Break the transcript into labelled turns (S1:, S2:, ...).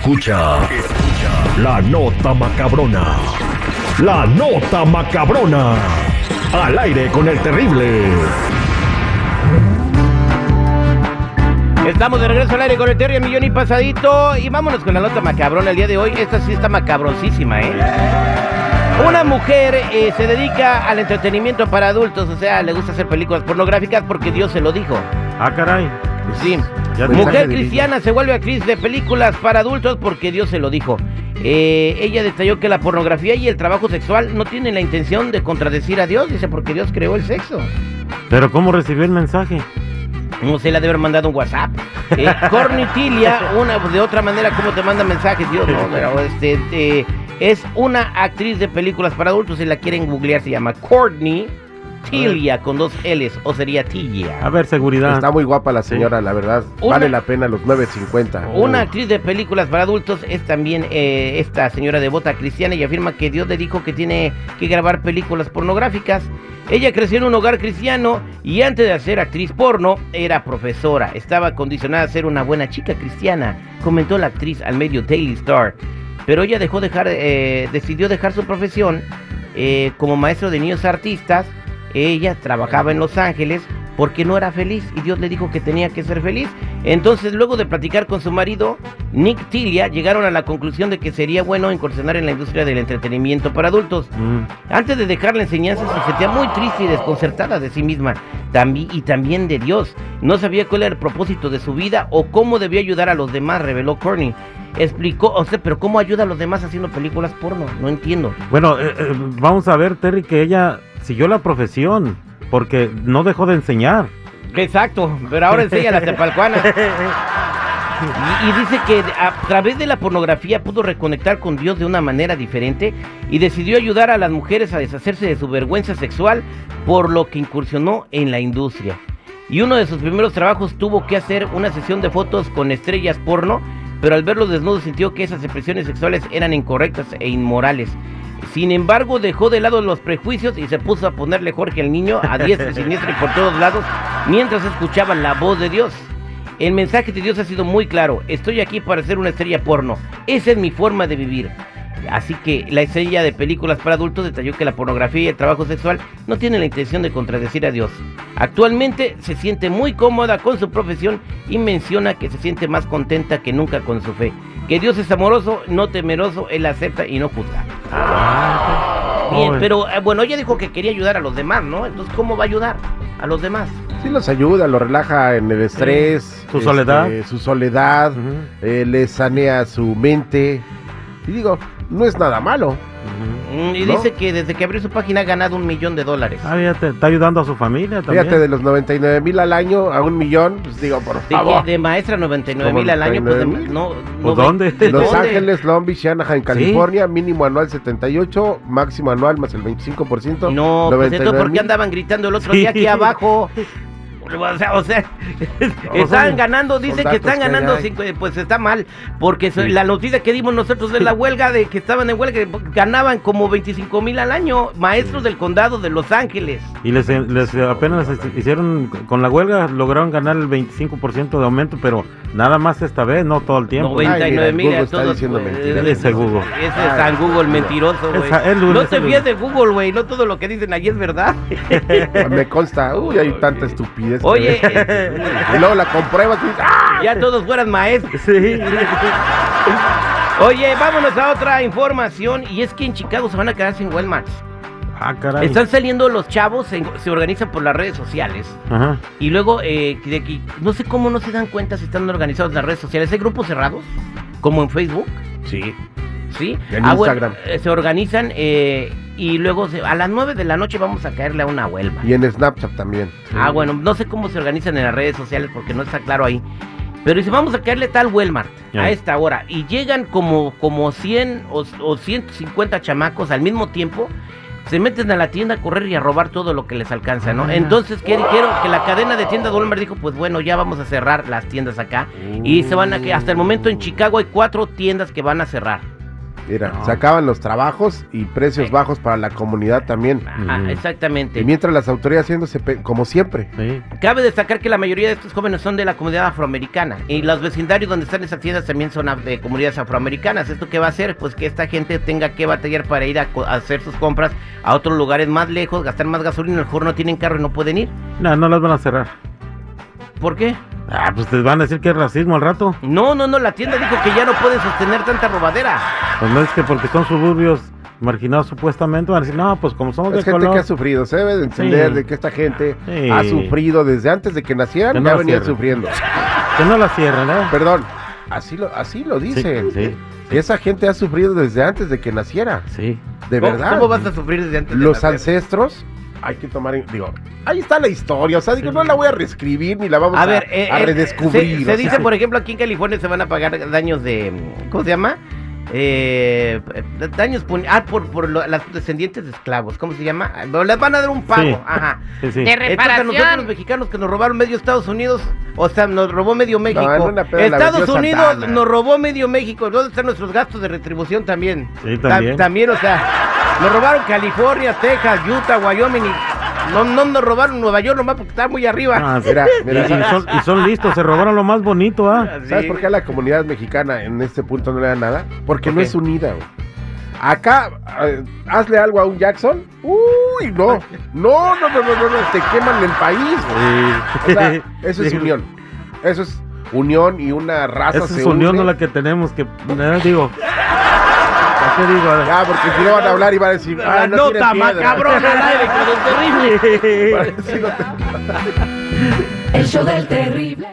S1: Escucha, escucha la nota macabrona. La nota macabrona. Al aire con el terrible.
S2: Estamos de regreso al aire con el Terry Millón y Pasadito. Y vámonos con la nota macabrona el día de hoy. Esta sí está macabrosísima, ¿eh? Una mujer eh, se dedica al entretenimiento para adultos, o sea, le gusta hacer películas pornográficas porque Dios se lo dijo.
S3: Ah, caray.
S2: Sí. Mujer cristiana se vuelve actriz de películas para adultos porque Dios se lo dijo. Eh, ella detalló que la pornografía y el trabajo sexual no tienen la intención de contradecir a Dios, dice, porque Dios creó el sexo.
S3: Pero ¿cómo recibió el mensaje?
S2: No se le ha de haber mandado un WhatsApp. Eh, Cornitilia, una, de otra manera, ¿cómo te manda mensajes? Dios, no, pero este, eh, es una actriz de películas para adultos. Si la quieren googlear, se llama Courtney Tilia, con dos L's, o sería Tilia.
S3: A ver, seguridad.
S4: Está muy guapa la señora, la verdad.
S2: Una-
S4: Vale la pena los 9.50.
S2: Una actriz de películas para adultos es también eh, esta señora devota cristiana y afirma que Dios le dijo que tiene que grabar películas pornográficas. Ella creció en un hogar cristiano y antes de ser actriz porno era profesora. Estaba condicionada a ser una buena chica cristiana, comentó la actriz al medio Daily Star. Pero ella dejó dejar, eh, decidió dejar su profesión eh, como maestro de niños artistas. Ella trabajaba en Los Ángeles porque no era feliz y Dios le dijo que tenía que ser feliz. Entonces, luego de platicar con su marido, Nick Tilia, llegaron a la conclusión de que sería bueno incursionar en la industria del entretenimiento para adultos.
S3: Mm.
S2: Antes de dejar la enseñanza se sentía muy triste y desconcertada de sí misma y también de Dios. No sabía cuál era el propósito de su vida o cómo debía ayudar a los demás, reveló Courtney. Explicó, o sea, pero ¿cómo ayuda a los demás haciendo películas porno? No entiendo.
S3: Bueno, eh, eh, vamos a ver, Terry, que ella siguió la profesión porque no dejó de enseñar.
S2: Exacto, pero ahora enseña las tepalcuanas. Y, y dice que a través de la pornografía pudo reconectar con Dios de una manera diferente y decidió ayudar a las mujeres a deshacerse de su vergüenza sexual, por lo que incursionó en la industria. Y uno de sus primeros trabajos tuvo que hacer una sesión de fotos con estrellas porno, pero al verlos desnudos sintió que esas expresiones sexuales eran incorrectas e inmorales. Sin embargo, dejó de lado los prejuicios y se puso a ponerle Jorge al niño a diestra siniestra y por todos lados mientras escuchaba la voz de Dios. El mensaje de Dios ha sido muy claro. Estoy aquí para ser una estrella porno. Esa es mi forma de vivir. Así que la estrella de películas para adultos detalló que la pornografía y el trabajo sexual no tienen la intención de contradecir a Dios. Actualmente se siente muy cómoda con su profesión y menciona que se siente más contenta que nunca con su fe. Que Dios es amoroso, no temeroso, Él acepta y no juzga. Bien,
S3: Joven.
S2: pero eh, bueno, ella dijo que quería ayudar a los demás, ¿no? Entonces, ¿cómo va a ayudar a los demás?
S4: Sí los ayuda, lo relaja en el estrés.
S3: Su soledad.
S4: Su soledad.
S3: Ujú,
S4: eh, le sanea su mente. Y digo, no es nada malo.
S3: ujú.
S2: Mm, Y
S4: ¿No?
S2: dice que desde que abrió su página ha ganado un millón de dólares.
S3: Ah, ya te- está ayudando a su familia también.
S4: Fíjate, de los 99 mil al año a un millón, pues digo, por
S2: De,
S4: favor.
S2: de maestra 99
S4: ¿Cómo
S2: mil al año, pues de,
S4: 99,000?
S2: no,
S3: ¿Pues
S2: no-
S3: dónde?
S2: ¿de
S4: Los
S2: dónde?
S4: Ángeles, Long Beach, Anaheim, California, mínimo anual 78, máximo anual más el 25%.
S2: No, pues entonces, ¿por
S4: 99,000.
S2: qué andaban gritando el otro
S3: Sí.
S2: día aquí abajo? O sea, o sea, están ganando, dicen que están ganando, cinco- pues está mal, porque
S3: Sí.
S2: la noticia que dimos nosotros de la huelga, de que estaban en huelga, ganaban como 25 mil al año, maestros del condado de Los Ángeles.
S3: Y les, les apenas hicieron, con la huelga lograron ganar el 25% de aumento, pero nada más esta vez, no todo el tiempo.
S2: 99 mil pues,
S4: mentiras.
S3: Ese Google.
S2: Ese es San Google mentiroso, güey. No te fíes de Google, güey. No todo lo que dicen allí es verdad.
S4: Me consta, uy, hay tanta estupidez.
S2: Oye, eh,
S4: y luego la compruebas y dices, ¡ah!
S2: ya todos fueran maestros.
S3: Sí.
S2: Oye, vámonos a otra información. Y es que en Chicago se van a quedar sin Walmart.
S3: Ah, caray.
S2: Están saliendo los chavos, se, se organizan por las redes sociales.
S3: Ajá.
S2: Y luego, eh, de no sé cómo no se dan cuenta si están organizados en las redes sociales. Hay grupos cerrados, como en Facebook.
S4: Sí.
S2: ¿Sí?
S4: En
S2: Ah,
S4: Instagram.
S2: eh, se organizan eh, y luego se- a las 9 de la noche vamos a caerle a una Huelva.
S4: Y en Snapchat también.
S2: Ah, bueno, no sé cómo se organizan en las redes sociales porque no está claro ahí. Pero dice, vamos a caerle tal Walmart a esta hora. Y llegan como, como 100 o, o 150 chamacos al mismo tiempo. Se meten a la tienda a correr y a robar todo lo que les alcanza, ¿no?
S3: Ah.
S2: Entonces, ¿qué dijeron? Que la cadena de tiendas de Walmart dijo, pues bueno, ya vamos a cerrar las tiendas acá. Y se van a que hasta el momento en Chicago hay cuatro tiendas que van a cerrar.
S4: Mira,
S3: No.
S4: se acaban los trabajos y precios bajos para la comunidad también.
S2: Ajá,
S3: Ujú.
S2: exactamente.
S4: Y mientras las autoridades haciéndose como siempre.
S3: Sí.
S2: Cabe destacar que la mayoría de estos jóvenes son de la comunidad afroamericana y los vecindarios donde están esas tiendas también son de comunidades afroamericanas. ¿Esto qué va a hacer? Pues que esta gente tenga que batallar para ir a, co- a hacer sus compras a otros lugares más lejos, gastar más gasolina, a lo mejor no tienen carro y no pueden ir.
S3: No, no las van a cerrar.
S2: ¿Por qué?
S3: Ah, pues te van a decir que es racismo al rato.
S2: No, no, no, la tienda dijo que ya no pueden sostener tanta robadera.
S3: Pues no es que porque son suburbios marginados supuestamente, van a decir, no, pues como somos de
S4: Es gente
S3: color.
S4: que ha sufrido, se debe de entender
S3: Sí.
S4: de que esta gente
S3: Sí.
S4: ha sufrido desde antes de que nacieran,
S3: Que no
S4: ya venían
S3: cierren.
S4: sufriendo.
S3: Que no la cierren, ¿eh?
S4: Perdón, así lo, así lo dicen.
S3: Sí,
S4: Que esa gente ha sufrido desde antes de que naciera.
S3: sí.
S4: De
S2: ¿Cómo-
S4: verdad.
S2: ¿Cómo vas a sufrir desde antes de
S4: Los
S2: nacer?
S4: ancestros, hay que tomar, en- digo, ahí está la historia, o sea, digo, no la voy a reescribir ni la vamos a,
S2: A ver, eh,
S4: a
S2: eh,
S4: redescubrir.
S2: se,
S4: sea,
S2: dice, por ejemplo, aquí en California se van a pagar daños de. ¿Cómo se llama? Eh, daños ah, por, por lo- las descendientes de esclavos. ¿Cómo se llama? Les van a dar un pago.
S3: Sí.
S2: Ajá.
S3: Sí, sí.
S5: De
S2: Entonces, a nosotros los
S5: reparación.
S2: mexicanos que nos robaron medio Estados Unidos, o sea, nos robó medio México. Estados Unidos
S4: Santana.
S2: nos robó medio México. ¿Dónde están nuestros gastos de retribución también?
S3: Sí,
S2: Ta-
S3: también.
S2: también, o sea, nos robaron California, Texas, Utah, Wyoming. y no, no nos robaron Nueva York nomás porque está muy arriba.
S3: Ah, sí.
S4: Mira,
S3: Y,
S4: mira,
S3: y son, y son listos, se robaron lo más bonito, ¿ah?
S4: ¿sabes
S2: Sí.
S4: por qué a la comunidad mexicana en este punto no le da nada? Porque
S2: ¿Por
S4: no es unida, güey. Acá, eh, hazle algo a un Jackson. Uy, no. No, no, no, no, no, no, te queman el país, güey. O sea, eso es
S3: Sí.
S4: unión. Eso es unión y una raza
S3: Esa
S4: se
S3: es unión
S4: une.
S3: no la que tenemos, que eh, digo. ¿Para qué digo?
S4: Ya, porque si no van a hablar y van a decir, ah,
S2: La
S4: no
S2: nota macabrona al aire con el terrible.
S4: Te-
S6: El show del terrible.